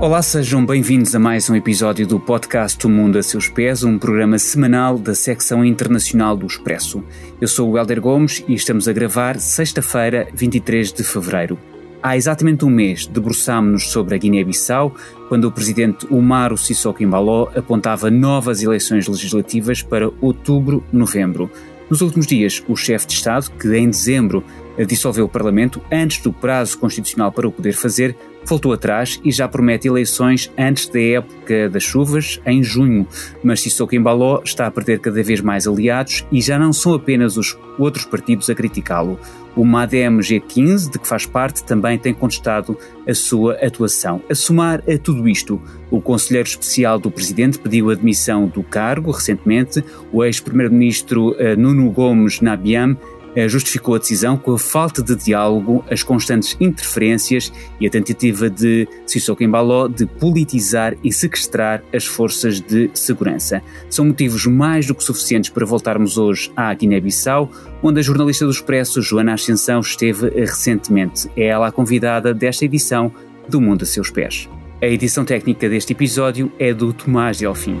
Olá, sejam bem-vindos a mais um episódio do podcast O Mundo a Seus Pés, um programa semanal da secção internacional do Expresso. Eu sou o Helder Gomes e estamos a gravar sexta-feira, 23 de fevereiro. Há exatamente um mês debruçámos-nos sobre a Guiné-Bissau, quando o presidente Umaro Sissoko Embaló apontava novas eleições legislativas para outubro-novembro. Nos últimos dias, o chefe de Estado, que em dezembro dissolveu o Parlamento antes do prazo constitucional para o poder fazer, voltou atrás e já promete eleições antes da época das chuvas, em junho. Mas Sissoko Embaló está a perder cada vez mais aliados e já não são apenas os outros partidos a criticá-lo. O MADEM G15, de que faz parte, também tem contestado a sua atuação. A somar a tudo isto, o conselheiro especial do presidente pediu a admissão do cargo recentemente. O ex-primeiro-ministro eh, Nuno Gomes Nabiam justificou a decisão com a falta de diálogo, as constantes interferências e a tentativa de Sissoko Embaló de politizar e sequestrar as forças de segurança. São motivos mais do que suficientes para voltarmos hoje à Guiné-Bissau, onde a jornalista do Expresso, Joana Ascensão, esteve recentemente. É ela a convidada desta edição do Mundo a Seus Pés. A edição técnica deste episódio é do Tomás Delfim.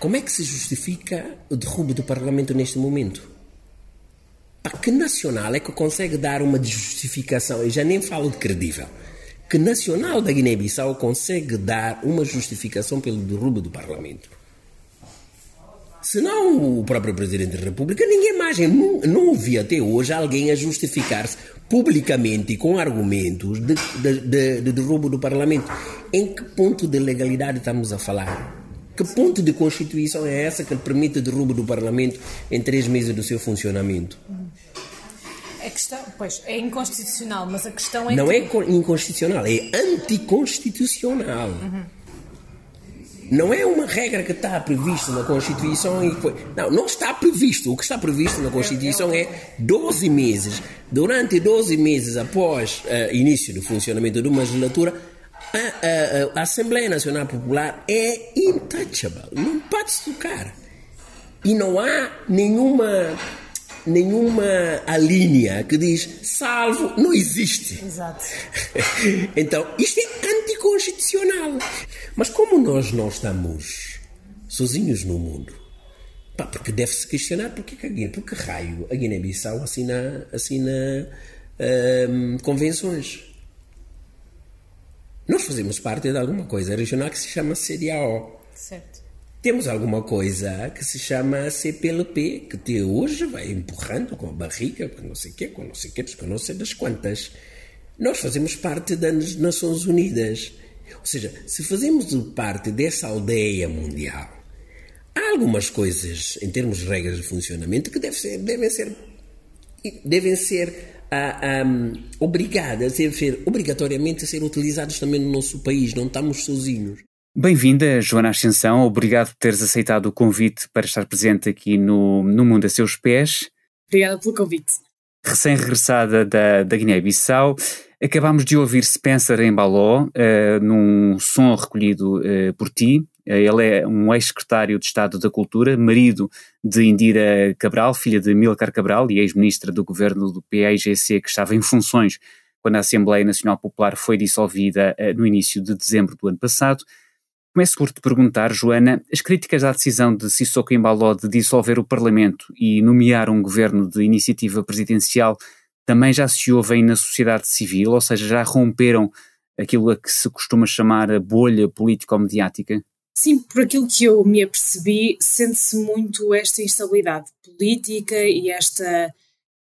Como é que se justifica o derrubo do Parlamento neste momento? Para que nacional é que consegue dar uma justificação? Eu já nem falo de credível. Que nacional da Guiné-Bissau consegue dar uma justificação pelo derrubo do Parlamento? Se não o próprio Presidente da República, ninguém mais. Não, não ouvi até hoje alguém a justificar-se publicamente e com argumentos de, de, de, de derrubo do Parlamento. Em que ponto de legalidade estamos a falar? Que ponto de Constituição é essa que permite o derrubo do Parlamento em três meses do seu funcionamento? A questão, pois, é inconstitucional, mas a questão é Não que... é inconstitucional, é anticonstitucional. Uhum. Não é uma regra que está prevista na Constituição e foi. Não, não está previsto. O que está previsto na Constituição é 12 meses. Durante 12 meses após uh, início do funcionamento de uma legislatura, a, a, a, Assembleia Nacional Popular é intouchable, não pode tocar. E não há nenhuma nenhuma linha que diz salvo, não existe. Exato. então, isto é anticonstitucional. Mas como nós não estamos sozinhos no mundo, pá, porque deve-se questionar porque, que, porque raio a Guiné-Bissau assina, assina hum, convenções. Nós fazemos parte de alguma coisa regional que se chama CDAO. Certo. Temos alguma coisa que se chama CPLP, que até hoje vai empurrando com a barriga, com não sei o quê, com não sei o quê, com não sei das quantas. Nós fazemos parte das Nações Unidas. Ou seja, se fazemos parte dessa aldeia mundial, há algumas coisas, em termos de regras de funcionamento, que devem ser, devem ser, devem ser a, um, obrigadas a ser, obrigatoriamente a ser utilizados também no nosso país, não estamos sozinhos. Bem-vinda, Joana Ascensão. Obrigado por teres aceitado o convite para estar presente aqui no, no Mundo a Seus Pés. Obrigada pelo convite. Recém-regressada da, da Guiné-Bissau, acabámos de ouvir Spencer em Baló, uh, num som recolhido uh, por ti, ele é um ex-secretário de Estado da Cultura, marido de Indira Cabral, filha de Milcar Cabral e ex-ministra do governo do PAIGC, que estava em funções quando a Assembleia Nacional Popular foi dissolvida eh, no início de dezembro do ano passado. Começo por te perguntar, Joana, as críticas à decisão de Sissoko Embaló de dissolver o Parlamento e nomear um governo de iniciativa presidencial também já se ouvem na sociedade civil, ou seja, já romperam aquilo a que se costuma chamar a bolha político-mediática? Sim, por aquilo que eu me apercebi, sente-se muito esta instabilidade política e esta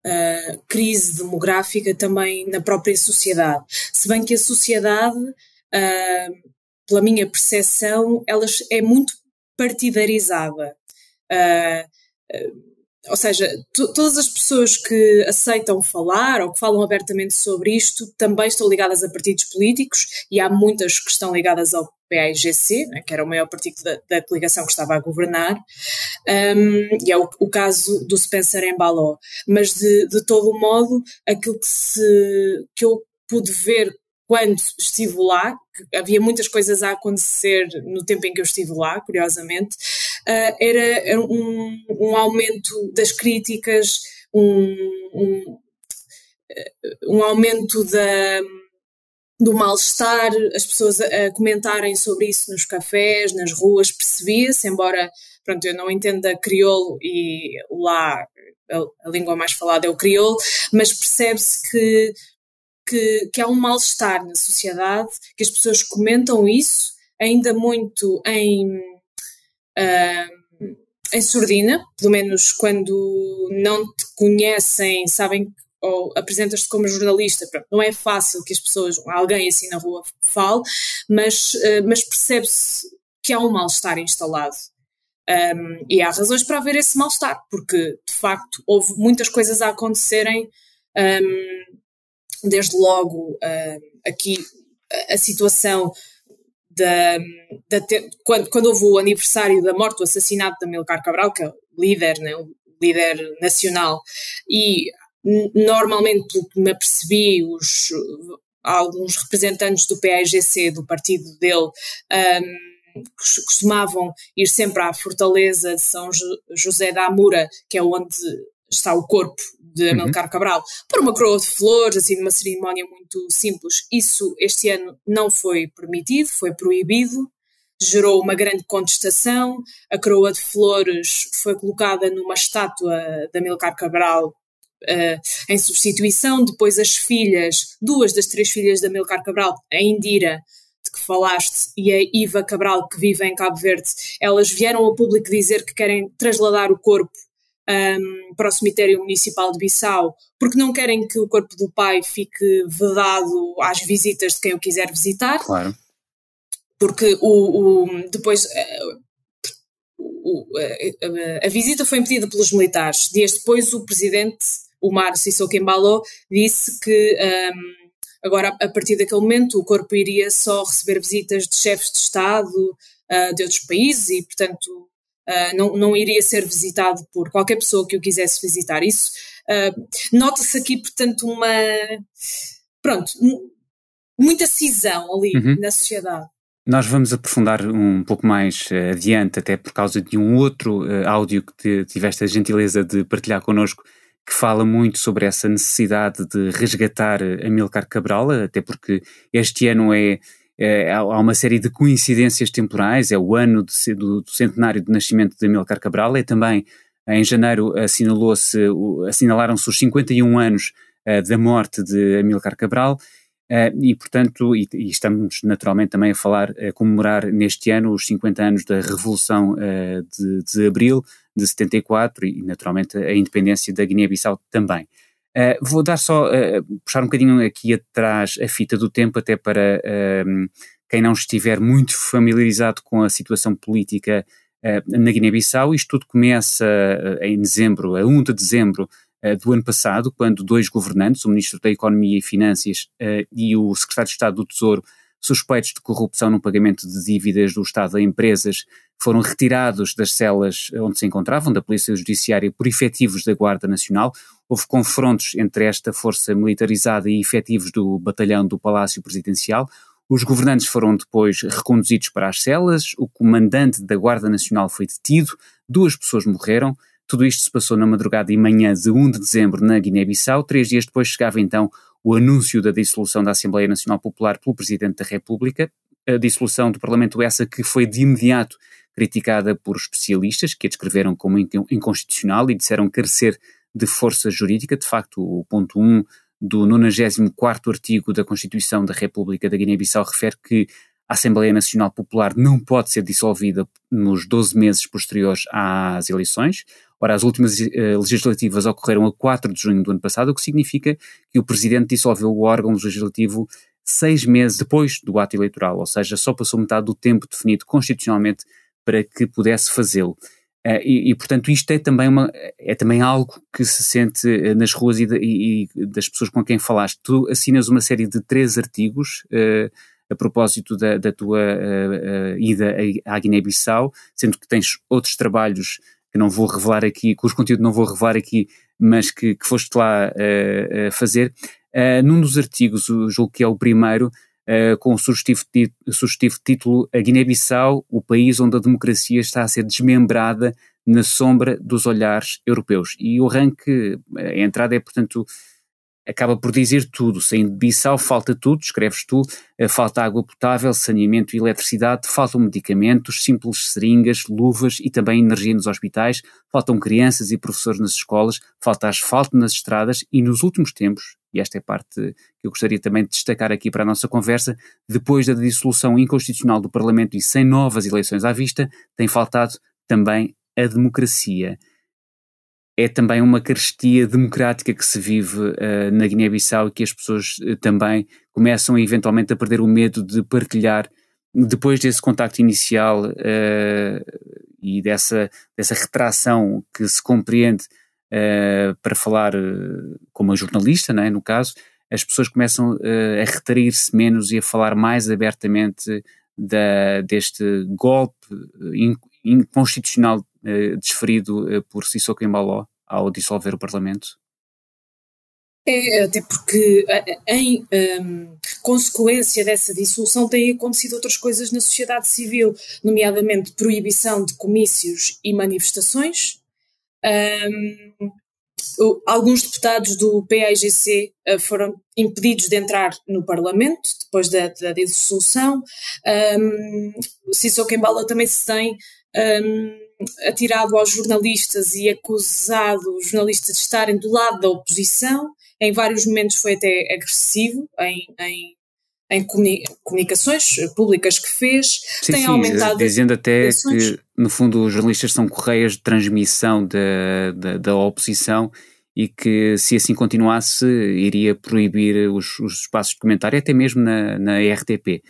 uh, crise demográfica também na própria sociedade. Se bem que a sociedade, uh, pela minha percepção, ela é muito partidarizada. Uh, ou seja, todas as pessoas que aceitam falar ou que falam abertamente sobre isto também estão ligadas a partidos políticos e há muitas que estão ligadas ao PAIGC, né, que era o maior partido da, da coligação que estava a governar, um, e é o, o, caso do Spencer Embaló. Mas de, de todo modo, aquilo que, se, que eu pude ver quando estive lá, havia muitas coisas a acontecer no tempo em que eu estive lá, curiosamente, uh, era, era um, um, aumento das críticas, um, um, um aumento da, do mal-estar, as pessoas a, a, comentarem sobre isso nos cafés, nas ruas, percebia-se, embora pronto, eu não entenda crioulo e lá a, a língua mais falada é o crioulo, mas percebe-se que que, que há um mal-estar na sociedade, que as pessoas comentam isso, ainda muito em, uh, em sordina, pelo menos quando não te conhecem, sabem ou apresentas-te como jornalista, não é fácil que as pessoas, alguém assim na rua fale, mas, uh, mas percebe-se que há um mal-estar instalado. Um, e há razões para haver esse mal-estar, porque de facto houve muitas coisas a acontecerem um, desde logo uh, aqui a situação da, da quando, quando houve o aniversário da morte, o assassinato de Amilcar Cabral, que é o líder, né, o líder nacional, e normalmente, pelo que me apercebi, os, alguns representantes do PAIGC, do partido dele, um, costumavam ir sempre à fortaleza de São José da Amura, que é onde está o corpo de uhum. Amilcar Cabral, por uma coroa de flores, assim, numa cerimónia muito simples. Isso este ano não foi permitido, foi proibido, gerou uma grande contestação. A coroa de flores foi colocada numa estátua de Amilcar Cabral Uh, em substituição. Depois as filhas, duas das três filhas da Amilcar Cabral, a Indira, de que falaste, e a Iva Cabral, que vive em Cabo Verde, elas vieram ao público dizer que querem trasladar o corpo um, para o cemitério municipal de Bissau, porque não querem que o corpo do pai fique vedado às visitas de quem o quiser visitar. Claro. Porque o, o depois uh, o, uh, a visita foi impedida pelos militares. Dias depois, o presidente, o Mar Sissoko Embalo, disse que um, agora, a partir daquele momento, o corpo iria só receber visitas de chefes de Estado uh, de outros países e, portanto, Uh, não, não iria ser visitado por qualquer pessoa que o quisesse visitar. Isso uh, nota-se aqui, portanto, uma pronto, muita cisão ali uhum. na sociedade. Nós vamos aprofundar um pouco mais uh, adiante, até por causa de um outro áudio que tiveste a gentileza de partilhar connosco, que fala muito sobre essa necessidade de resgatar Amilcar Cabral, até porque este ano é é, há uma série de coincidências temporais, é o ano de, do, do, centenário de nascimento de Amilcar Cabral, é também, em janeiro assinalou-se, assinalaram-se os 51 anos uh, da morte de Amilcar Cabral, uh, e portanto, e, e, estamos naturalmente também a falar, a comemorar neste ano os 50 anos da Revolução uh, de, de Abril de 74 e naturalmente a independência da Guiné-Bissau também. Uh, vou dar só, uh, puxar um bocadinho aqui atrás a fita do tempo, até para uh, quem não estiver muito familiarizado com a situação política na Guiné-Bissau. Isto tudo começa em dezembro, a 1 de dezembro do ano passado, quando dois governantes, o Ministro da Economia e Finanças e o Secretário de Estado do Tesouro, suspeitos de corrupção no pagamento de dívidas do Estado a empresas, foram retirados das celas onde se encontravam, da Polícia Judiciária, por efetivos da Guarda Nacional. Houve confrontos entre esta força militarizada e efetivos do batalhão do Palácio Presidencial. Os governantes foram depois reconduzidos para as celas, o comandante da Guarda Nacional foi detido, duas pessoas morreram. Tudo isto se passou na madrugada e manhã de 1 de dezembro na Guiné-Bissau. Três dias depois chegava então o anúncio da dissolução da Assembleia Nacional Popular pelo Presidente da República. A dissolução do Parlamento, essa que foi de imediato criticada por especialistas que a descreveram como inconstitucional e disseram carecer de força jurídica. De facto, o ponto 1 do 94 artigo da Constituição da República da Guiné-Bissau refere que a Assembleia Nacional Popular não pode ser dissolvida nos 12 meses posteriores às eleições. Ora, as últimas uh, legislativas ocorreram a 4 de junho do ano passado, o que significa que o Presidente dissolveu o órgão legislativo seis meses depois do ato eleitoral, ou seja, só passou metade do tempo definido constitucionalmente para que pudesse fazê-lo. Uh, e, e, portanto, isto é também, uma, é também algo que se sente uh, nas ruas e, de, e, e, das pessoas com quem falaste. Tu assinas uma série de três artigos uh, a propósito da, da tua ida à Guiné-Bissau, sendo que tens outros trabalhos que não vou revelar aqui, cujo conteúdo não vou revelar aqui, mas que, que foste lá fazer. num dos artigos, julgo que é o primeiro, Uh, com o sugestivo, sugestivo título A Guiné-Bissau, o país onde a democracia está a ser desmembrada na sombra dos olhares europeus. E o arranque, a entrada é, portanto, acaba por dizer tudo. Saindo de Bissau falta tudo, escreves tu, eh, falta água potável, saneamento e eletricidade, faltam medicamentos, simples seringas, luvas e também energia nos hospitais, faltam crianças e professores nas escolas, falta asfalto nas estradas e nos últimos tempos, e esta é a parte que eu gostaria também de destacar aqui para a nossa conversa, depois da dissolução inconstitucional do Parlamento e sem novas eleições à vista, tem faltado também a democracia. É também uma carestia democrática que se vive uh, na Guiné-Bissau e que as pessoas uh, também começam eventualmente a perder o medo de partilhar. Depois desse contacto inicial uh, e dessa, dessa retração que se compreende para falar como a jornalista, é, no caso, as pessoas começam a retrair-se menos e a falar mais abertamente da, deste golpe inconstitucional desferido por Sissoko Embaló ao dissolver o Parlamento? É, até porque em um, consequência dessa dissolução têm acontecido outras coisas na sociedade civil, nomeadamente proibição de comícios e manifestações, um, alguns deputados do PAIGC uh, foram impedidos de entrar no Parlamento depois da, da dissolução. Um, Sissoko Embala também se tem um, atirado aos jornalistas e acusado os jornalistas de estarem do lado da oposição. Em vários momentos foi até agressivo em, em em comunicações públicas que fez, sim, tem sim, aumentado. Dizendo até que, no fundo, os jornalistas são correias de transmissão da, da, da oposição e que, se assim continuasse, iria proibir os, os espaços de comentário, até mesmo na, na RTP.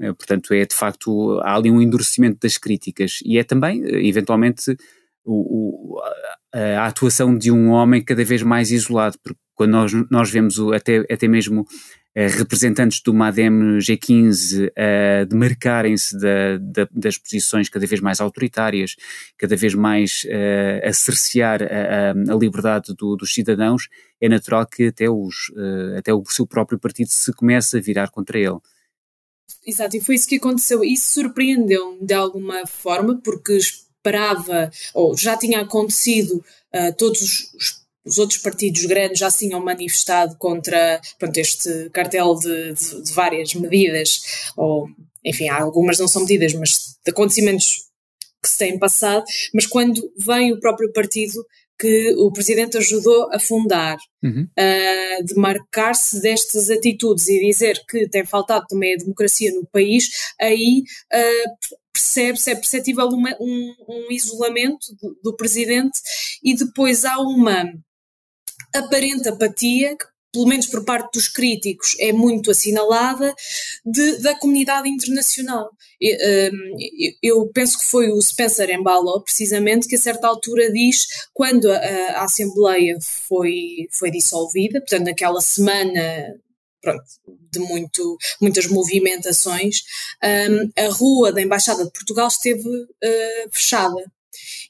Eh, portanto, é de facto, há ali um endurecimento das críticas e é também, eventualmente, o, o, a, atuação de um homem cada vez mais isolado, porque quando nós, nós vemos o, até, até mesmo eh, representantes do MADEM G15 a demarcarem-se da, da, das posições cada vez mais autoritárias, cada vez mais uh, a cercear a, a liberdade do, dos cidadãos, é natural que até, os, até o seu próprio partido se comece a virar contra ele. Exato, e foi isso que aconteceu. Isso surpreendeu-me de alguma forma, porque esperava, ou já tinha acontecido, uh, todos os os outros partidos grandes já se tinham manifestado contra pronto, este cartel de, de, de, várias medidas, ou enfim, algumas não são medidas, mas de acontecimentos que se têm passado, mas quando vem o próprio partido que o presidente ajudou a fundar, uhum. uh, de marcar-se destas atitudes e dizer que tem faltado também a democracia no país, aí uh, percebe-se, é perceptível uma, um, um, isolamento do, do, presidente e depois há uma aparente apatia, que pelo menos por parte dos críticos, é muito assinalada de, da comunidade internacional. Hum, eu penso que foi o Spencer Embalo, precisamente, que a certa altura diz, quando a, a Assembleia foi, foi dissolvida, portanto, naquela semana pronto, de muito, muitas movimentações, um, a rua da Embaixada de Portugal esteve uh, fechada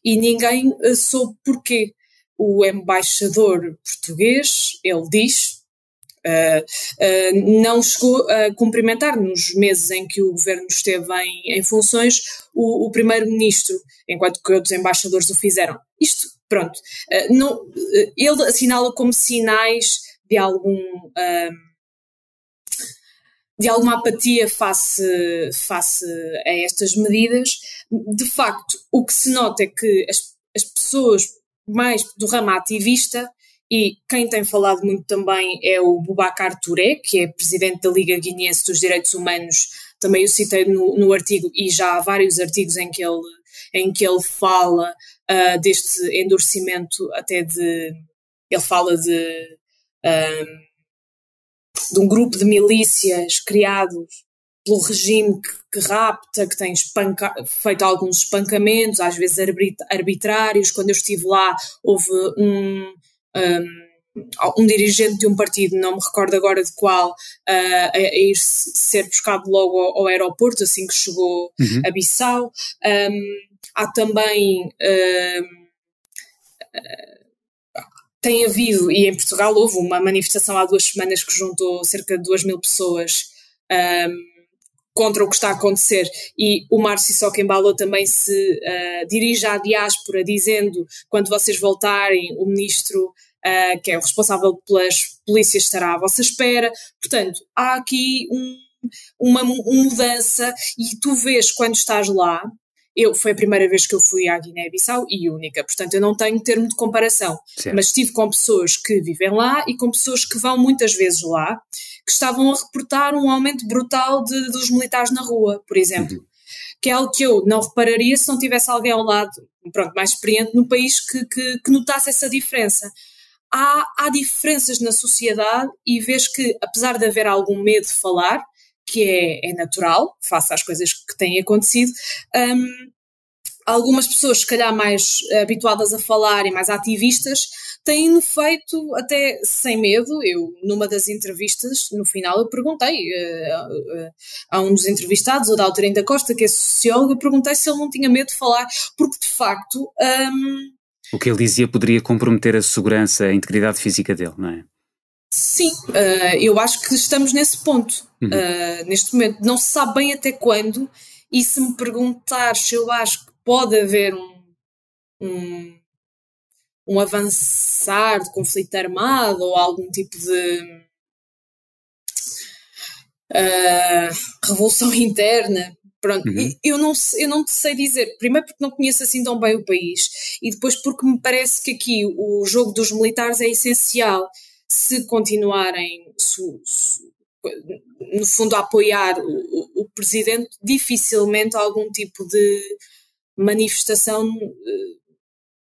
e ninguém uh, soube porquê o embaixador português, ele diz, uh, uh, não chegou a cumprimentar nos meses em que o governo esteve em, em funções o, o primeiro-ministro, enquanto que outros embaixadores o fizeram. Isto, pronto, uh, não, ele assinala como sinais de algum de alguma apatia face, face a estas medidas. De facto, o que se nota é que as, as pessoas mais do ramo ativista, e quem tem falado muito também é o Bubacar Touré, que é presidente da Liga Guineense dos Direitos Humanos, também o citei no, no artigo, e já há vários artigos em que ele, em que ele fala uh, deste endurecimento, até de. Ele fala de. Um, de um grupo de milícias criados pelo regime que, que rapta, que tem espanca, feito alguns espancamentos, às vezes arbitrários. Quando eu estive lá, houve um, um um dirigente de um partido, não me recordo agora de qual, uh, a, a, ir ser buscado logo ao, ao aeroporto assim que chegou uhum. a Bissau. Um, há também. Um, tem havido, e em Portugal houve uma manifestação há duas semanas que juntou cerca de 2 mil pessoas um, contra o que está a acontecer, e o Márcio Sissoko também se uh, dirige à diáspora dizendo, quando vocês voltarem, o ministro uh, que é o responsável pelas polícias, estará à vossa espera. Portanto, há aqui um, uma mudança e tu vês quando estás lá, eu, foi a primeira vez que eu fui à Guiné-Bissau e única, portanto eu não tenho termo de comparação. Certo. Mas estive com pessoas que vivem lá e com pessoas que vão muitas vezes lá, que estavam a reportar um aumento brutal de, dos militares na rua, por exemplo. Uhum. Que é algo que eu não repararia se não tivesse alguém ao lado, pronto, mais experiente no país que, que, que notasse essa diferença há, há diferenças na sociedade e vês que, apesar de haver algum medo de falar, que é, é natural, face às coisas que têm acontecido, um, algumas pessoas, se calhar mais habituadas a falar e mais ativistas, têm feito até sem medo. Eu, numa das entrevistas, no final, eu perguntei uh, uh, a um dos entrevistados, o Dalterino da Costa, que é sociólogo, eu perguntei se ele não tinha medo de falar, porque de facto. Um, o que ele dizia poderia comprometer a segurança, a integridade física dele, não é? Sim, uh, eu acho que estamos nesse ponto, uhum. uh, neste momento. Não se sabe bem até quando, e se me perguntar se eu acho que pode haver um, um, um avançar de conflito armado ou algum tipo de uh, revolução interna, Pronto, uhum. eu, não, eu não te sei dizer, primeiro porque não conheço assim tão bem o país, e depois porque me parece que aqui o jogo dos militares é essencial se continuarem, no fundo, a apoiar o, o, presidente, dificilmente algum tipo de manifestação eh,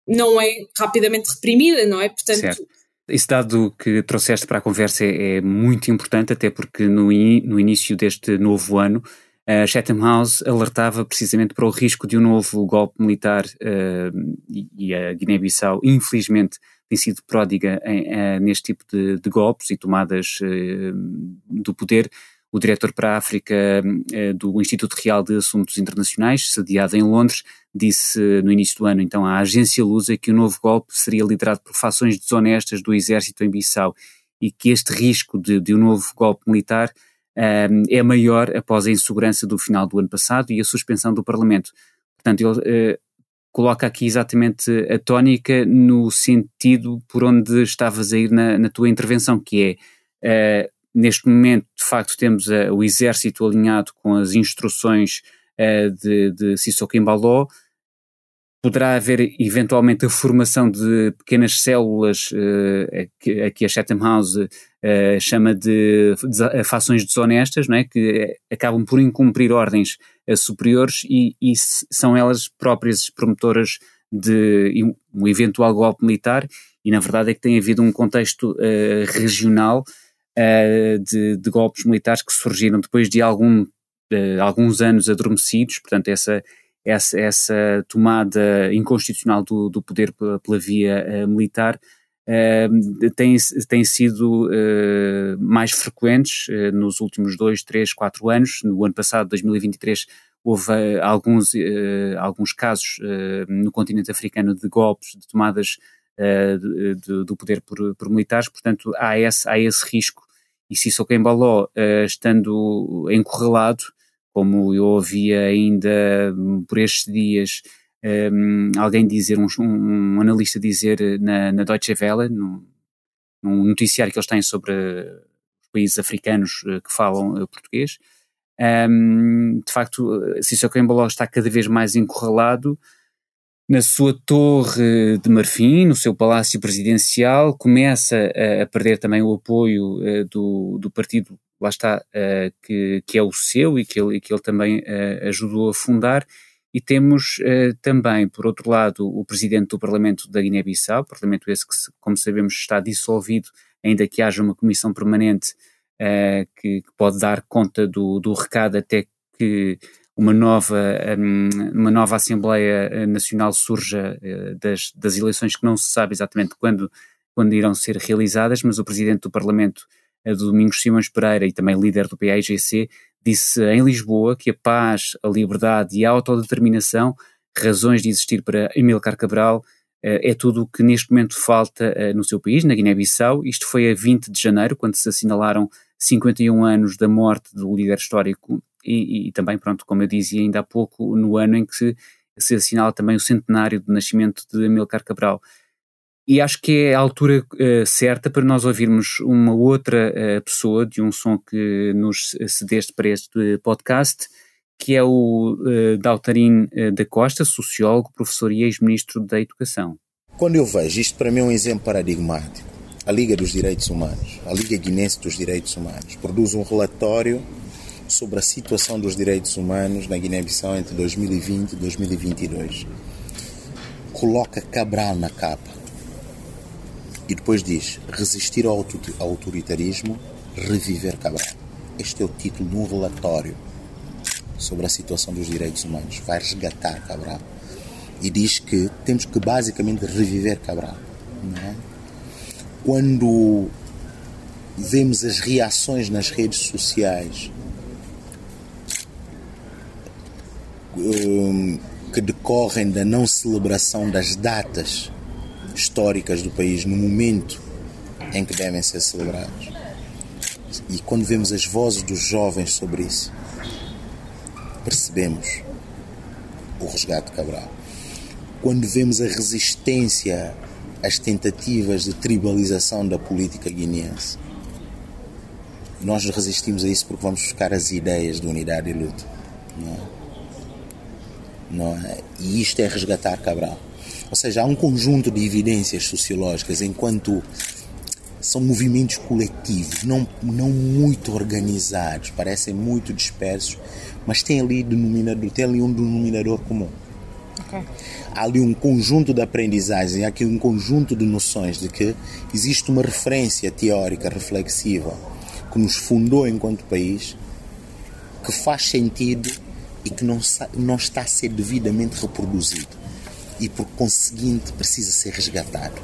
não é rapidamente reprimida, não é? Portanto. Certo. Esse dado que trouxeste para a conversa é, é muito importante, até porque no, no início deste novo ano a Chatham House alertava precisamente para o risco de um novo golpe militar uh, e, a Guiné-Bissau, infelizmente, tem sido pródiga em, uh, neste tipo de, de, golpes e tomadas uh, do poder. O diretor para a África do Instituto Real de Assuntos Internacionais, sediado em Londres, disse no início do ano, então, à agência Lusa que o novo golpe seria liderado por fações desonestas do exército em Bissau e que este risco de, de um novo golpe militar é maior após a insegurança do final do ano passado e a suspensão do Parlamento. Portanto, ele uh, coloca aqui exatamente a tónica no sentido por onde estavas a ir na, na tua intervenção, que é, uh, neste momento, de facto, temos uh, o exército alinhado com as instruções de, de Sissoko poderá haver eventualmente a formação de pequenas células uh, que, a que a Chatham House uh, chama de, de fações desonestas, não é? que acabam por incumprir ordens uh, superiores e, e, são elas próprias promotoras de um eventual golpe militar e na verdade é que tem havido um contexto regional de, de, golpes militares que surgiram depois de algum, alguns anos adormecidos, portanto essa essa, essa tomada inconstitucional do, do poder pela, pela via uh, militar uh, têm, têm sido uh, mais frequentes nos últimos dois, três, quatro anos. No ano passado, 2023, houve alguns, alguns casos no continente africano de golpes, de tomadas de, de, do poder por, por, militares, portanto há esse, há esse risco. E se Sissoko Embaló, estando encurralado, como eu ouvi ainda hum, por estes dias um, alguém dizer, um, um, analista dizer na, na Deutsche Welle, num, num, noticiário que eles têm sobre os países africanos eh, que falam eh, português, um, de facto, Sissoko Embalo está cada vez mais encurralado na sua torre de marfim, no seu palácio presidencial, começa a, a perder também o apoio uh, do, do partido lá está, uh, que, que é o seu e que ele, que ele também uh, ajudou a fundar. E temos uh, também, por outro lado, o presidente do Parlamento da Guiné-Bissau, Parlamento esse que, como sabemos, está dissolvido, ainda que haja uma comissão permanente uh, que, que, pode dar conta do, do recado até que uma nova, um, uma nova Assembleia Nacional surja uh, das, das eleições que não se sabe exatamente quando, quando irão ser realizadas, mas o Presidente do Parlamento, do Domingos Simões Pereira e também líder do PAIGC, disse em Lisboa que a paz, a liberdade e a autodeterminação, razões de existir para Emílcar Cabral, é tudo o que neste momento falta no seu país, na Guiné-Bissau. Isto foi a 20 de janeiro, quando se assinalaram 51 anos da morte do líder histórico e, e, também, pronto, como eu dizia ainda há pouco, no ano em que se assinala também o centenário do nascimento de Amilcar Cabral. E acho que é a altura uh, certa para nós ouvirmos uma outra uh, pessoa de um som que nos cedeste para este podcast, que é o uh, Dautarin da Costa, sociólogo, professor e ex-ministro da Educação. Quando eu vejo isto, para mim é um exemplo paradigmático. A Liga dos Direitos Humanos, a Liga Guinense dos Direitos Humanos, produz um relatório sobre a situação dos direitos humanos na Guiné-Bissau entre 2020 e 2022. Coloca Cabral na capa e depois diz: resistir ao autoritarismo, reviver Cabral. Este é o título de um relatório sobre a situação dos direitos humanos. Vai resgatar Cabral e diz que temos que basicamente reviver Cabral. É? Quando vemos as reações nas redes sociais um, que decorrem da não celebração das datas históricas do país no momento em que devem ser celebrados. E quando vemos as vozes dos jovens sobre isso, percebemos o resgate de Cabral. Quando vemos a resistência às tentativas de tribalização da política guineense, nós resistimos a isso porque vamos buscar as ideias de unidade e luta. Não é? Não é? E isto é resgatar Cabral. Ou seja, há um conjunto de evidências sociológicas enquanto são movimentos coletivos, não, não muito organizados, parecem muito dispersos, mas tem ali, denominador, tem ali um denominador comum. Okay. Há ali um conjunto de aprendizagem, há aqui um conjunto de noções de que existe uma referência teórica reflexiva que nos fundou enquanto país, que faz sentido e que não, não está a ser devidamente reproduzido e por conseguinte precisa ser resgatado.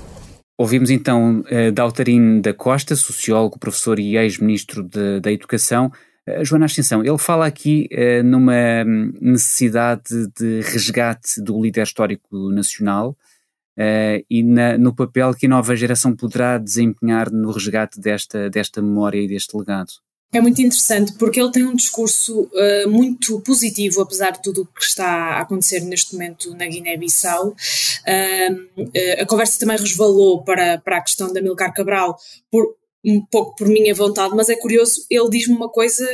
Ouvimos então uh, Daltarin da Costa, sociólogo, professor e ex-ministro da Educação. Uh, Joana Ascensão, ele fala aqui uh, numa necessidade de resgate do líder histórico nacional e no papel que a nova geração poderá desempenhar no resgate desta, desta memória e deste legado. É muito interessante porque ele tem um discurso uh, muito positivo, apesar de tudo o que está a acontecer neste momento na Guiné-Bissau. Uh, uh, a conversa também resvalou para, para a questão da Milcar Cabral, por, um pouco por minha vontade, mas é curioso, ele diz-me uma coisa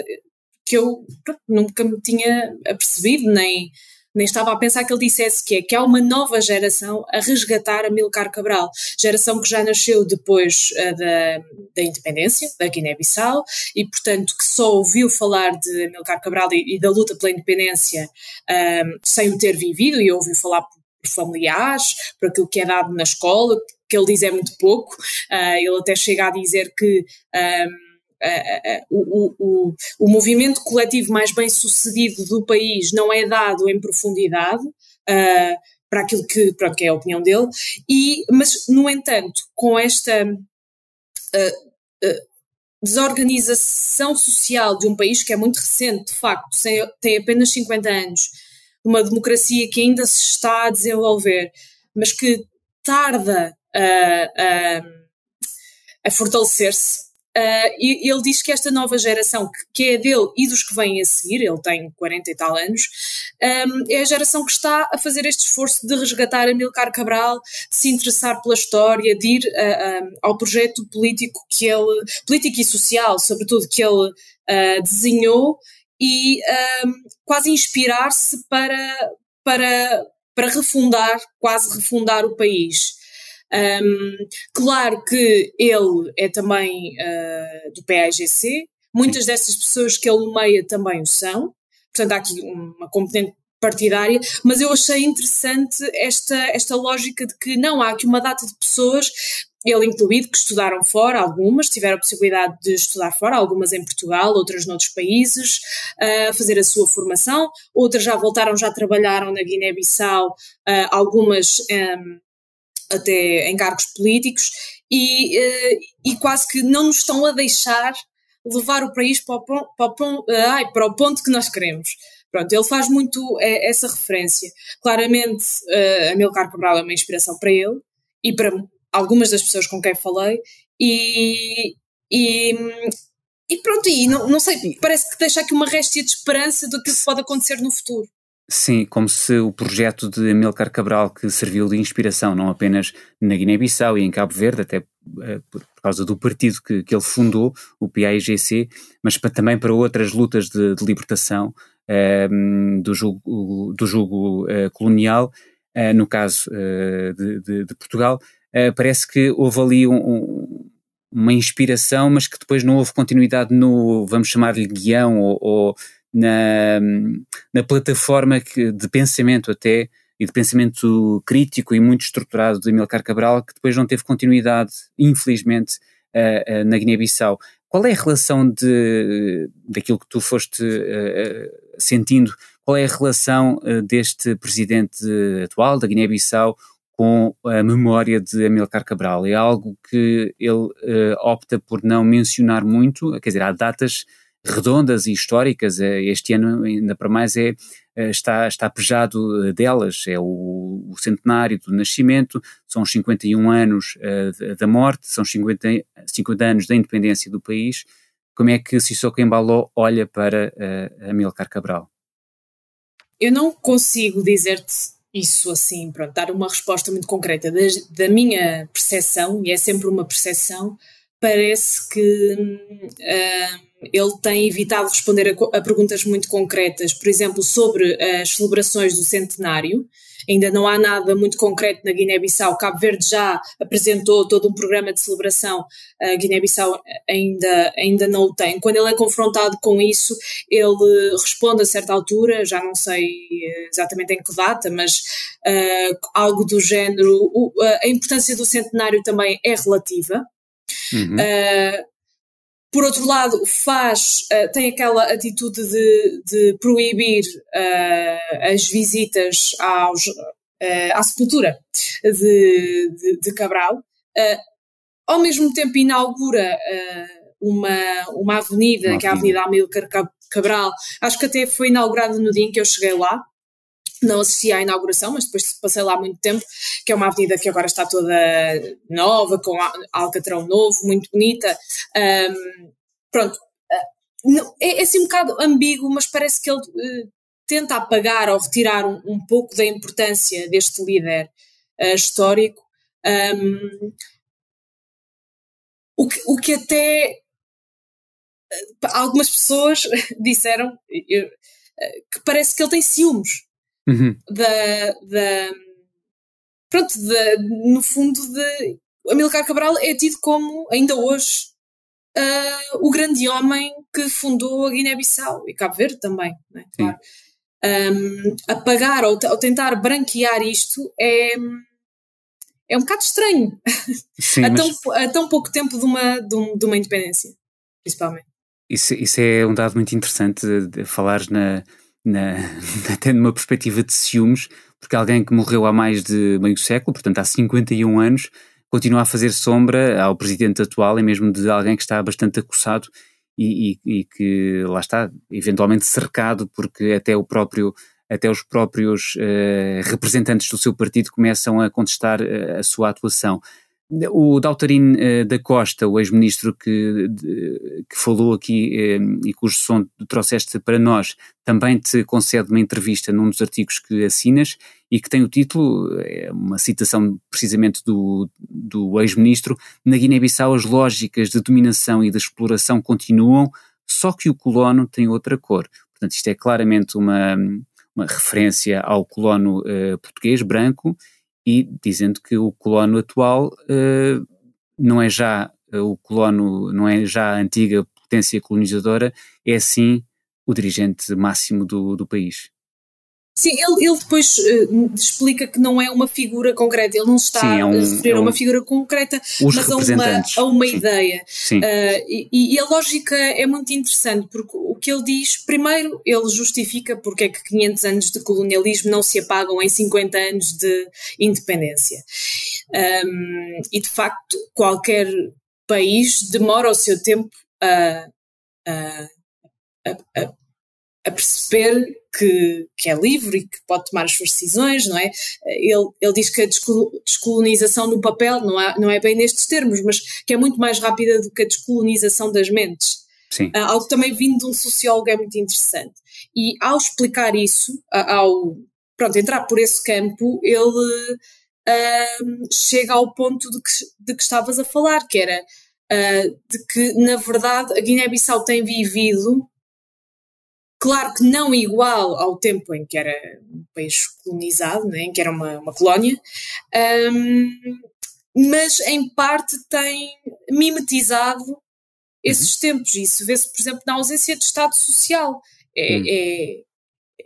que eu nunca me tinha apercebido, nem, nem estava a pensar que ele dissesse que é que há uma nova geração a resgatar a Milcar Cabral, geração que já nasceu depois uh, da, da independência da Guiné-Bissau e, portanto, que só ouviu falar de Milcar Cabral e, e da luta pela independência um, ehm, sem o ter vivido e ouviu falar por, por familiares, por aquilo que é dado na escola, que ele diz é muito pouco, uh, ele até chega a dizer que um, ehm, o, o, o movimento coletivo mais bem sucedido do país não é dado em profundidade. Uh, para aquilo que, pronto, que é a opinião dele, e, mas, no entanto, com esta uh, uh, desorganização social de um país que é muito recente, de facto, tem, tem apenas 50 anos, uma democracia que ainda se está a desenvolver, mas que tarda a, a fortalecer-se, Uh, e ele diz que esta nova geração, que, é dele e dos que vêm a seguir, ele tem 40 e tal anos, um, é a geração que está a fazer este esforço de resgatar Amilcar Cabral, de se interessar pela história, de ir uh, um, ao projeto político que ele, político e social, sobretudo, que ele uh, desenhou e um, quase inspirar-se para, para, para refundar, quase refundar o país. Um, claro que ele é também uh, do PAGC, muitas dessas pessoas que ele nomeia também o são, portanto há aqui uma componente partidária, mas eu achei interessante esta, esta lógica de que não há aqui uma data de pessoas ele incluído, que estudaram fora, algumas tiveram a possibilidade de estudar fora, algumas em Portugal, outras noutros países, a fazer a sua formação, outras já voltaram, já trabalharam na Guiné-Bissau, algumas um, até em cargos políticos, e, e quase que não nos estão a deixar levar o país para o, para o, ai, para o ponto que nós queremos. Pronto, ele faz muito é, essa referência. Claramente, uh, Amilcar Cabral é uma inspiração para ele e para algumas das pessoas com quem falei, e, e, e pronto, e não, não sei, parece que deixa aqui uma réstia de esperança do que pode acontecer no futuro. Sim, como se o projeto de Amilcar Cabral, que serviu de inspiração não apenas na Guiné-Bissau e em Cabo Verde, até uh, por, causa do partido que, que ele fundou, o PAIGC, mas para, também para outras lutas de, de libertação uh, do jugo, do jugo uh, colonial, eh, no caso de, de, de, Portugal, parece que houve ali um, um, uma inspiração, mas que depois não houve continuidade no, vamos chamar-lhe guião ou, ou na, na plataforma que, de pensamento até e de pensamento crítico e muito estruturado de Emilcar Cabral, que depois não teve continuidade, infelizmente, uh, uh, na Guiné-Bissau. Qual é a relação de, daquilo que tu foste uh, sentindo? Qual é a relação deste presidente atual da Guiné-Bissau com a memória de Amilcar Cabral? É algo que ele opta por não mencionar muito, quer dizer, há datas redondas e históricas. Eh, este ano, ainda para mais, é, eh, está, está pejado eh, delas. É o, o centenário do nascimento, são os 51 anos uh, da morte, são 50, 50 anos da independência do país. Como é que Sissoko Embaló olha para uh, Amilcar Cabral? Eu não consigo dizer-te isso assim, pronto, dar uma resposta muito concreta. Da, da minha percepção, e é sempre uma percepção, parece que uh, ele tem evitado responder a, a, perguntas muito concretas, por exemplo, sobre as celebrações do centenário. Ainda não há nada muito concreto na Guiné-Bissau. Cabo Verde já apresentou todo um programa de celebração, a Guiné-Bissau ainda, ainda não o tem. Quando ele é confrontado com isso, ele responde a certa altura, já não sei eh, exatamente em que data, mas uh, algo do género. Uh, a importância do centenário também é relativa. Uhum. Uh, por outro lado, faz, uh, tem aquela atitude de, de proibir uh, as visitas aos, à sepultura de, de, de Cabral. ao mesmo tempo, inaugura uma, uma avenida, que é a Avenida Amílcar Cabral. Acho que até foi inaugurada no dia em que eu cheguei lá não assisti à inauguração, mas depois passei lá muito tempo, que é uma avenida que agora está toda nova, com alcatrão novo, muito bonita. Um, pronto, uh, é, é assim um bocado ambíguo, mas parece que ele uh, tenta apagar ou retirar um, um, pouco da importância deste líder uh, histórico. Um, o, que, o que até algumas pessoas disseram que parece que ele tem ciúmes uhum. da, da, pronto, da, no fundo de Amilcar Cabral é tido como ainda hoje uh, o grande homem que fundou a Guiné-Bissau e Cabo Verde também, né? claro. Um, apagar ou, ou, tentar branquear isto é, é um bocado estranho Sim, a, mas... tão, a tão pouco tempo de uma, de, um, de uma independência, principalmente. Isso, isso é um dado muito interessante de, de falar na, na, até numa perspectiva de ciúmes, porque alguém que morreu há mais de meio século, portanto há 51 anos, continua a fazer sombra ao presidente atual e mesmo de alguém que está bastante acossado e, e, e, que lá está, eventualmente cercado, porque até o próprio até os próprios uh, representantes do seu partido começam a contestar uh, a sua atuação. O Dautarino uh, da Costa, o ex-ministro que, que falou aqui uh, e cujo som trouxeste para nós, também te concede uma entrevista num dos artigos que assinas e que tem o título, é uma citação precisamente do, do ex-ministro, na Guiné-Bissau as lógicas de dominação e de exploração continuam, só que o colono tem outra cor. Portanto, isto é claramente uma, uma referência ao colono uh, português branco e dizendo que o colono atual uh, não é já uh, o colono, não é já a antiga potência colonizadora, é sim o dirigente máximo do, do país. Sim, ele, ele depois uh, explica que não é uma figura concreta, ele não está Sim, é um, a referir é um, a uma figura concreta, mas a uma, a uma Sim. ideia. Sim. Uh, e, e, a lógica é muito interessante, porque o que ele diz, primeiro, ele justifica porque é que 500 anos de colonialismo não se apagam em 50 anos de independência. Um, e de facto, qualquer país demora o seu tempo a, a, a, a perceber que, que, é livre e que pode tomar as suas decisões, não é? Ele, ele diz que a descolonização no papel não é, não é bem nestes termos, mas que é muito mais rápida do que a descolonização das mentes. Sim. Uh, algo também vindo de um sociólogo é muito interessante. E ao explicar isso, uh, ao pronto, entrar por esse campo, ele uh, chega ao ponto de que, de que estavas a falar, que era de que, na verdade, a Guiné-Bissau tem vivido Claro que não igual ao tempo em que era um país colonizado, né, em que era uma, uma colónia, um, mas em parte tem mimetizado esses uhum. tempos. Isso vê-se, por exemplo, na ausência de Estado Social. É, uhum. é,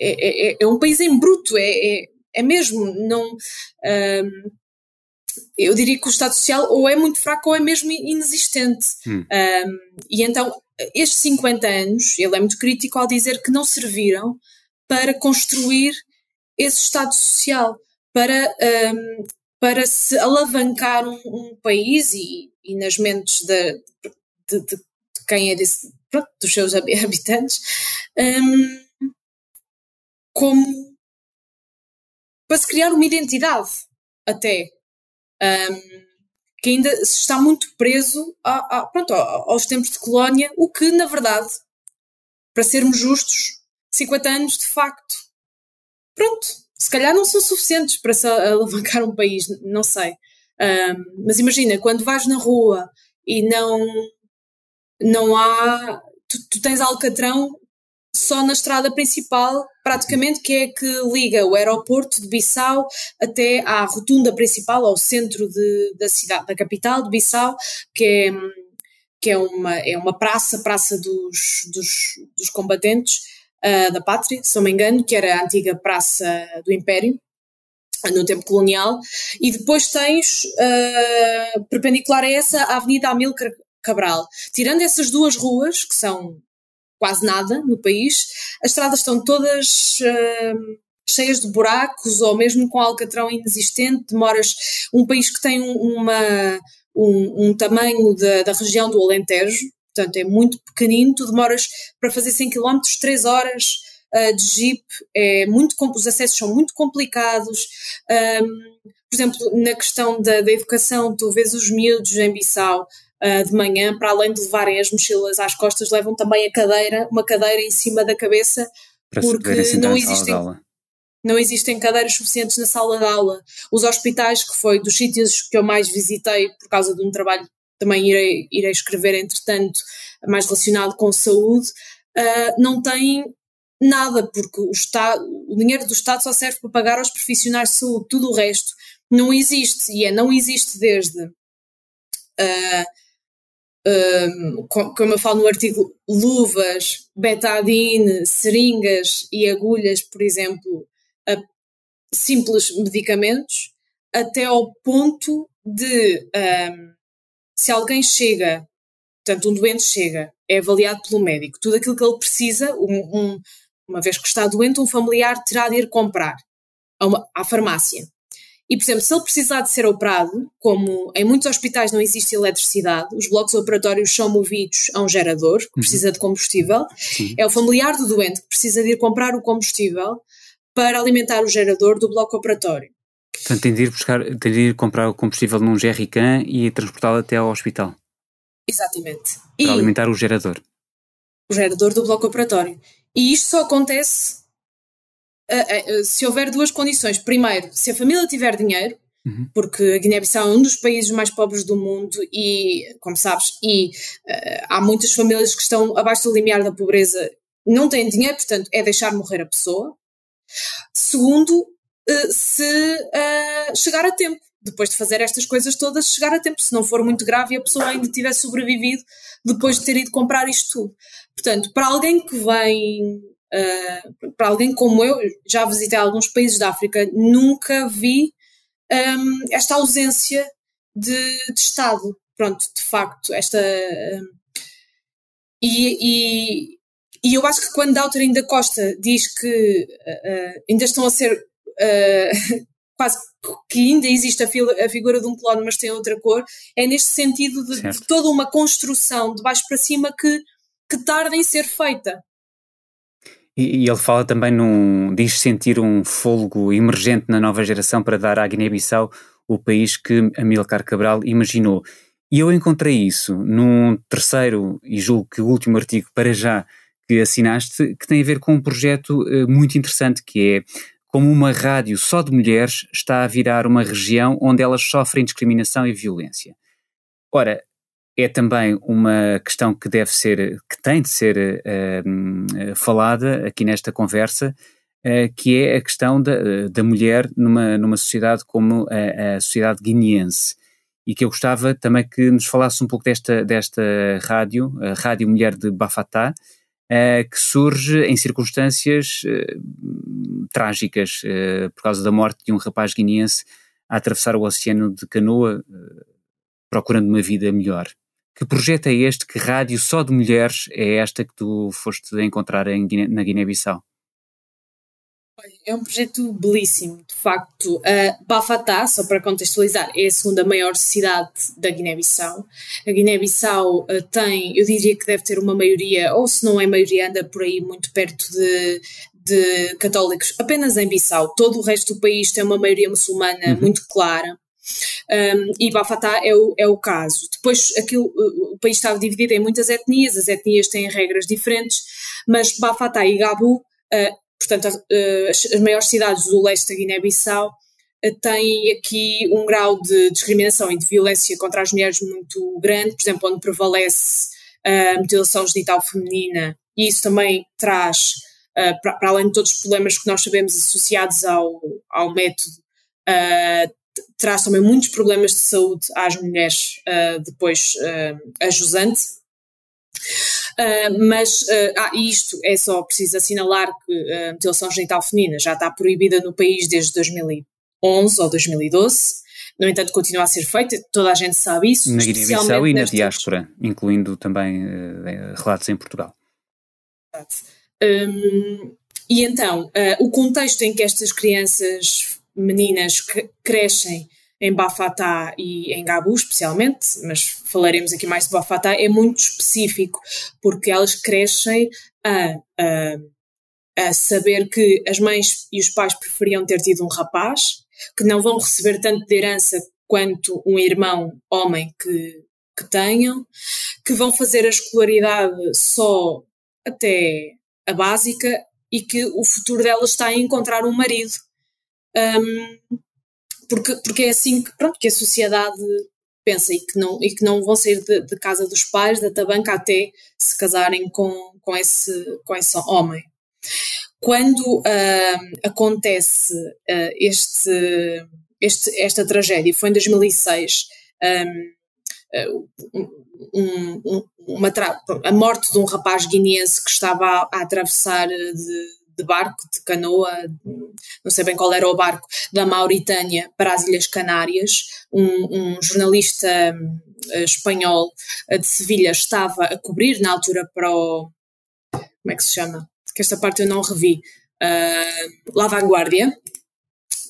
é, é, um país em bruto, é, é, é mesmo. Não, um, eu diria que o Estado Social ou é muito fraco ou é mesmo inexistente. Uhum. Um, e então estes 50 anos, ele é muito crítico ao dizer que não serviram para construir esse Estado Social, para, um, para se alavancar um, um país e, e, nas mentes de, de, de, quem é desse, pronto, dos seus habitantes, como para se criar uma identidade até. Um, que ainda está muito preso a, a, pronto, aos tempos de colónia, o que, na verdade, para sermos justos, 50 anos de facto, pronto, se calhar não são suficientes para se alavancar um país, não sei. Um, mas imagina, quando vais na rua e não, não há. Tu, tu tens Alcatrão só na estrada principal, praticamente, que é que liga o aeroporto de Bissau até à rotunda principal, ao centro de, da cidade, da capital de Bissau, que é, que é, uma, é uma praça, praça dos, dos, dos combatentes uh, da pátria, se não me engano, que era a antiga praça do Império no tempo colonial, e depois tens, uh, perpendicular a essa, a Avenida Amílcar Cabral. Tirando essas duas ruas, que são quase nada no país. As estradas estão todas uh, cheias de buracos ou mesmo com alcatrão inexistente. Demoras. Um país que tem uma, um, um tamanho da, da região do Alentejo, portanto é muito pequenino. Tu demoras para fazer 100 km 3 horas. Uh, de jeep, é muito, os acessos são muito complicados. Um, por exemplo, na questão da, da educação, tu vês os miúdos em Bissau, uh, de manhã, para além de levarem as mochilas às costas, levam também a cadeira, uma cadeira em cima da cabeça, para porque não existem, não existem cadeiras suficientes na sala de aula. Os hospitais, que foi dos sítios que eu mais visitei por causa de um trabalho também irei, irei escrever, entretanto, mais relacionado com saúde, uh, não têm nada, porque o, Estado, o dinheiro do Estado só serve para pagar aos profissionais de saúde, tudo o resto não existe, e é não existe desde uh, um, como eu falo no artigo, luvas, betadine, seringas e agulhas, por exemplo, simples medicamentos, até ao ponto de um, se alguém chega, portanto, um doente chega, é avaliado pelo médico, tudo aquilo que ele precisa, um, um, uma vez que está doente, um familiar terá de ir comprar uma, à farmácia. E, por exemplo, se ele precisar de ser operado, como em muitos hospitais não existe eletricidade, os blocos operatórios são movidos a um gerador que uhum. precisa de combustível, Sim. é o familiar do doente que precisa de ir comprar o combustível para alimentar o gerador do bloco operatório. Portanto, tem de ir, buscar, tem de ir comprar o combustível num jerrycan e transportá-lo até ao hospital. Exatamente. Para e alimentar o gerador. O gerador do bloco operatório. E isto só acontece se houver duas condições. Primeiro, se a família tiver dinheiro, uhum. porque a Guiné-Bissau é um dos países mais pobres do mundo e, como sabes, e uh, há muitas famílias que estão abaixo do limiar da pobreza, não têm dinheiro, portanto, é deixar morrer a pessoa. Segundo, uh, se uh, chegar a tempo. Depois de fazer estas coisas todas, chegar a tempo. Se não for muito grave e a pessoa ainda tiver sobrevivido depois de ter ido comprar isto tudo. Portanto, para alguém que vem uh, para alguém como eu, já visitei alguns países da África, nunca vi um, esta ausência de, de, Estado. Pronto, de facto, esta. Um, e, e, e, eu acho que quando Douterin da Costa diz que uh, ainda estão a ser uh, quase que ainda existe a, fila, a, figura de um clone, mas tem outra cor, é neste sentido de, de, toda uma construção de baixo para cima que, que tarda em ser feita. E, e ele fala também num. diz sentir um fôlego emergente na nova geração para dar à Guiné-Bissau o país que Amilcar Cabral imaginou. E eu encontrei isso num terceiro, e julgo que o último artigo para já que assinaste, que tem a ver com um projeto uh, muito interessante, que é como uma rádio só de mulheres está a virar uma região onde elas sofrem discriminação e violência. Ora, é também uma questão que deve ser, que tem de ser uh, falada aqui nesta conversa, uh, que é a questão da, da mulher numa, numa sociedade como a, a, sociedade guineense. E que eu gostava também que nos falasse um pouco desta, desta rádio, a Rádio Mulher de Bafatá, uh, que surge em circunstâncias trágicas, por causa da morte de um rapaz guineense a atravessar o oceano de canoa, procurando uma vida melhor. Que projeto é este? Que rádio só de mulheres é esta que tu foste encontrar em, na Guiné-Bissau? É um projeto belíssimo, de facto. Uh, Bafatá, só para contextualizar, é a segunda maior cidade da Guiné-Bissau. A Guiné-Bissau uh, tem, eu diria que deve ter uma maioria, ou se não é maioria, anda por aí muito perto de, de católicos, apenas em Bissau. Todo o resto do país tem uma maioria muçulmana uhum. muito clara. Um, e Bafatá é o, é o caso. Depois, aquilo, o país estava dividido em muitas etnias, as etnias têm regras diferentes, mas Bafatá e Gabu, uh, portanto, uh, as, as, maiores cidades do leste da Guiné-Bissau, uh, têm aqui um grau de discriminação e de violência contra as mulheres muito grande, por exemplo, onde prevalece a mutilação genital feminina, e isso também traz, para, para, além de todos os problemas que nós sabemos associados ao, ao método, traz também muitos problemas de saúde às mulheres uh, depois uh, a jusante. Uh, mas uh, ah, isto é só preciso assinalar que a mutilação genital feminina já está proibida no país desde 2011 ou 2012. No entanto, continua a ser feita, toda a gente sabe isso. Na Guiné-Bissau e na diáspora, incluindo também uh, relatos em Portugal. Um, e então, o contexto em que estas crianças meninas que crescem em Bafatá e em Gabu especialmente, mas falaremos aqui mais de Bafatá, é muito específico, porque elas crescem a, a, a saber que as mães e os pais preferiam ter tido um rapaz, que não vão receber tanto de herança quanto um irmão homem que, que tenham, que vão fazer a escolaridade só até a básica e que o futuro delas está em encontrar um marido um, porque, porque é assim que, pronto, que a sociedade pensa e que não, e que não vão sair de, de casa dos pais, da tabanca, até se casarem com, com, esse, com esse homem. Quando uh, acontece uh, este, este, esta tragédia, foi em 2006, um, um, um, uma a morte de um rapaz guineense que estava a, a atravessar de, de barco, de canoa, não sei bem qual era o barco, da Mauritânia para as Ilhas Canárias. Um, um jornalista uh, espanhol uh, de Sevilha estava a cobrir na altura para o. Como é que se chama? Que esta parte eu não revi. Uh, La Vanguardia,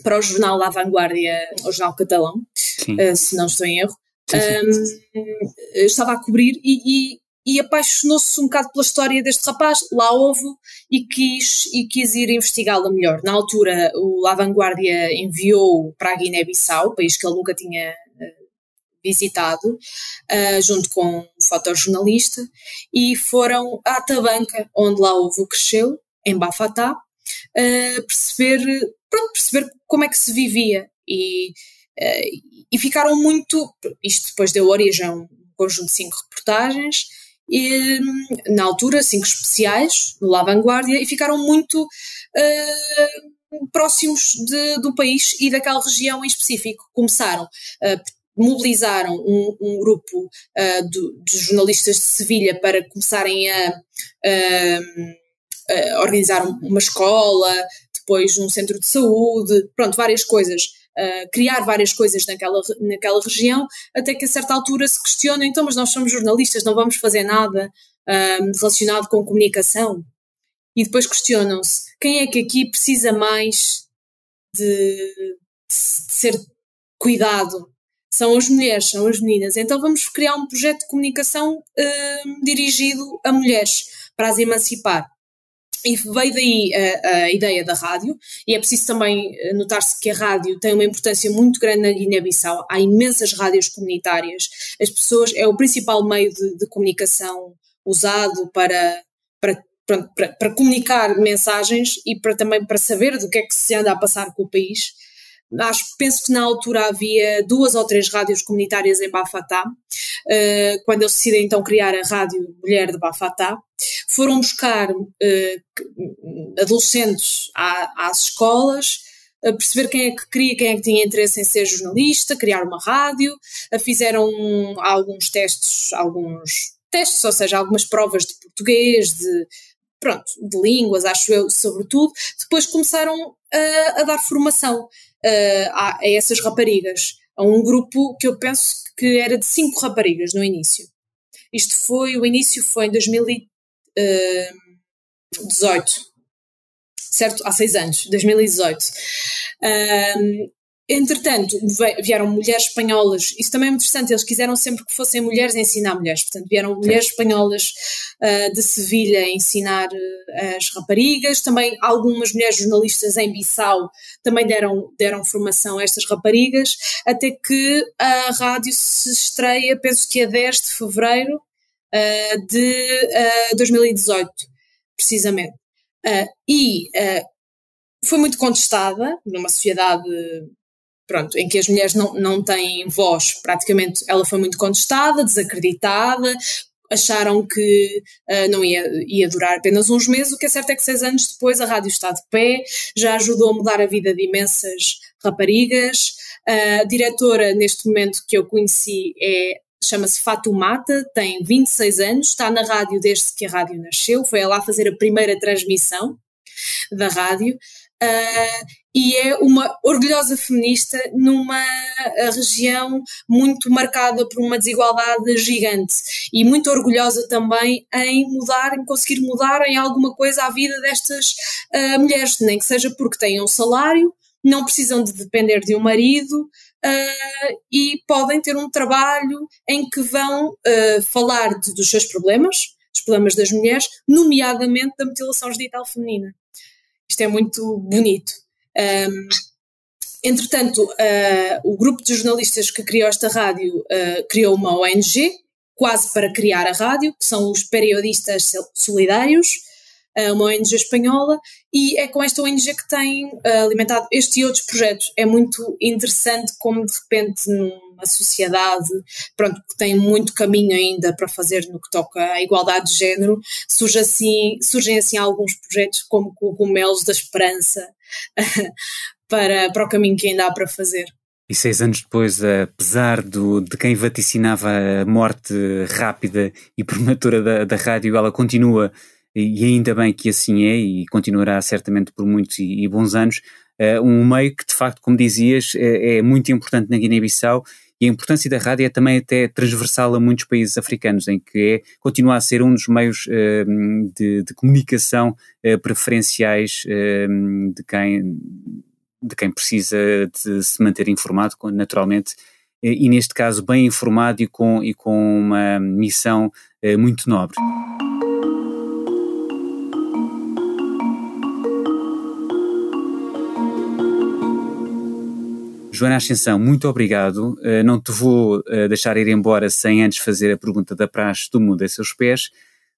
para o jornal La Vanguardia, o jornal catalão, uh, se não estou em erro. Sim, sim. Um, estava a cobrir e, e e apaixonou-se um bocado pela história deste rapaz, lá houve e quis, e quis ir investigá-la melhor. Na altura, o La Vanguardia enviou para a Guiné-Bissau, país que ele nunca tinha uh, visitado, uh, junto com um fotojornalista, e foram à Tabanca, onde lá houve cresceu, em Bafatá, uh, perceber, pronto, perceber como é que se vivia. E, e ficaram muito. Isto depois deu origem a um conjunto de cinco reportagens e, na altura, cinco especiais no La Vanguardia, e ficaram muito uh, próximos de, do país e daquela região em específico. Começaram, uh, mobilizaram um, um grupo uh, de, jornalistas de Sevilha para começarem a, organizar uma escola, depois um centro de saúde, pronto, várias coisas. Uh, criar várias coisas naquela, naquela região, até que a certa altura se questiona, então, mas nós somos jornalistas, não vamos fazer nada uh, relacionado com comunicação. E depois questionam-se, quem é que aqui precisa mais de, de ser cuidado? São as mulheres, são as meninas. Então vamos criar um projeto de comunicação uh, dirigido a mulheres, para as emancipar. E veio daí a, a, ideia da rádio, e é preciso também eh, notar-se que a rádio tem uma importância muito grande na Guiné-Bissau. Há imensas rádios comunitárias. As pessoas, é o principal meio de, de comunicação usado para, para, para, para, comunicar mensagens e para também para saber do que é que se anda a passar com o país. Acho, penso que na altura havia duas ou três rádios comunitárias em Bafatá, uh, quando eles decidem então criar a Rádio Mulher de Bafatá, foram buscar uh, adolescentes à, às escolas, a perceber quem é que queria, quem é que tinha interesse em ser jornalista, criar uma rádio, fizeram alguns testes, alguns testes, ou seja, algumas provas de português, de pronto, de línguas, acho eu, sobretudo, depois começaram a, a dar formação uh, a, a, essas raparigas, a um grupo que eu penso que era de cinco raparigas no início. Isto foi, o início foi em 2018, certo? Há seis anos, 2018. Um, Entretanto, vieram mulheres espanholas, isso também é muito interessante, eles quiseram sempre que fossem mulheres a ensinar mulheres, portanto vieram mulheres espanholas uh, de Sevilha a ensinar uh, as raparigas, também algumas mulheres jornalistas em Bissau também deram, deram formação a estas raparigas, até que a rádio se estreia, penso que a 10 de fevereiro uh, de 2018, precisamente. e foi muito contestada numa sociedade pronto, em que as mulheres não, não têm voz, praticamente ela foi muito contestada, desacreditada, acharam que uh, não ia, ia durar apenas uns meses, o que é certo é que seis anos depois a rádio está de pé, já ajudou a mudar a vida de imensas raparigas. A diretora, neste momento, que eu conheci é chama-se Fatumata, tem 26 anos, está na rádio desde que a rádio nasceu, foi lá fazer a primeira transmissão da rádio Uh, e é uma orgulhosa feminista numa região muito marcada por uma desigualdade gigante e muito orgulhosa também em mudar, em conseguir mudar em alguma coisa a vida destas uh, mulheres, nem que seja porque têm um salário, não precisam de depender de um marido uh, e podem ter um trabalho em que vão falar de, dos seus problemas, dos problemas das mulheres, nomeadamente da mutilação genital feminina. Isto é muito bonito. Um, entretanto, uh, o grupo de jornalistas que criou esta rádio uh, criou uma ONG, quase para criar a rádio, que são os Periodistas Solidários, uh, uma ONG espanhola, e é com esta ONG que tem alimentado este e outros projetos. É muito interessante como de repente numa sociedade pronto, que tem muito caminho ainda para fazer no que toca à igualdade de género, surge assim, surgem assim alguns projetos como Cogumelos da Esperança para, para o caminho que ainda há para fazer. E seis anos depois, apesar do, de quem vaticinava a morte rápida e prematura da, da rádio, ela continua, e ainda bem que assim é, e continuará certamente por muitos e, e bons anos, uh, um meio que de facto, como dizias, é, é muito importante na Guiné-Bissau e a importância da rádio é também até transversal a muitos países africanos, em que é, continua a ser um dos meios uh, de, de, comunicação uh, preferenciais uh, de, quem, de quem precisa de se manter informado, naturalmente, e neste caso bem informado e com, e com uma missão muito nobre. Joana Ascensão, muito obrigado. Uh, não te vou uh, deixar ir embora sem antes fazer a pergunta da praxe do mundo a seus pés.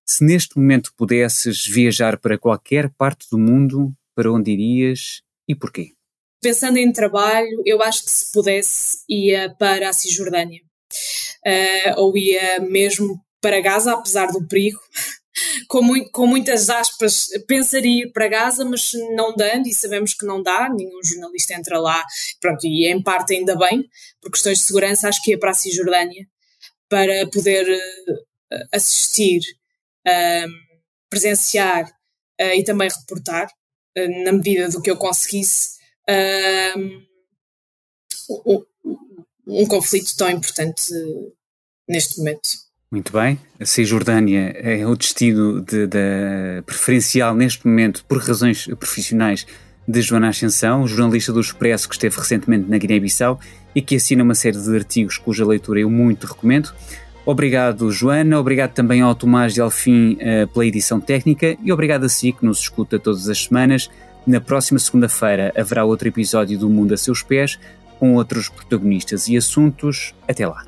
Se neste momento pudesses viajar para qualquer parte do mundo, para onde irias e porquê? Pensando em trabalho, eu acho que se pudesse ia para a Cisjordânia. Uh, ou ia mesmo para Gaza, apesar do perigo, com, com muitas aspas, pensaria ir para Gaza, mas não dando, e sabemos que não dá, nenhum jornalista entra lá, pronto, e em parte ainda bem, por questões de segurança, acho que ia para a Cisjordânia para poder uh, assistir, um, presenciar uh, e também reportar, uh, na medida do que eu conseguisse, um, um, conflito tão importante neste momento. Muito bem. A Cisjordânia é o destino de, de, preferencial neste momento por razões profissionais de Joana Ascensão, jornalista do Expresso que esteve recentemente na Guiné-Bissau e que assina uma série de artigos cuja leitura eu muito recomendo. Obrigado, Joana. Obrigado também ao Tomás de Alfim uh, pela edição técnica e obrigado a si que nos escuta todas as semanas. Na próxima segunda-feira haverá outro episódio do Mundo a seus pés com outros protagonistas e assuntos. Até lá.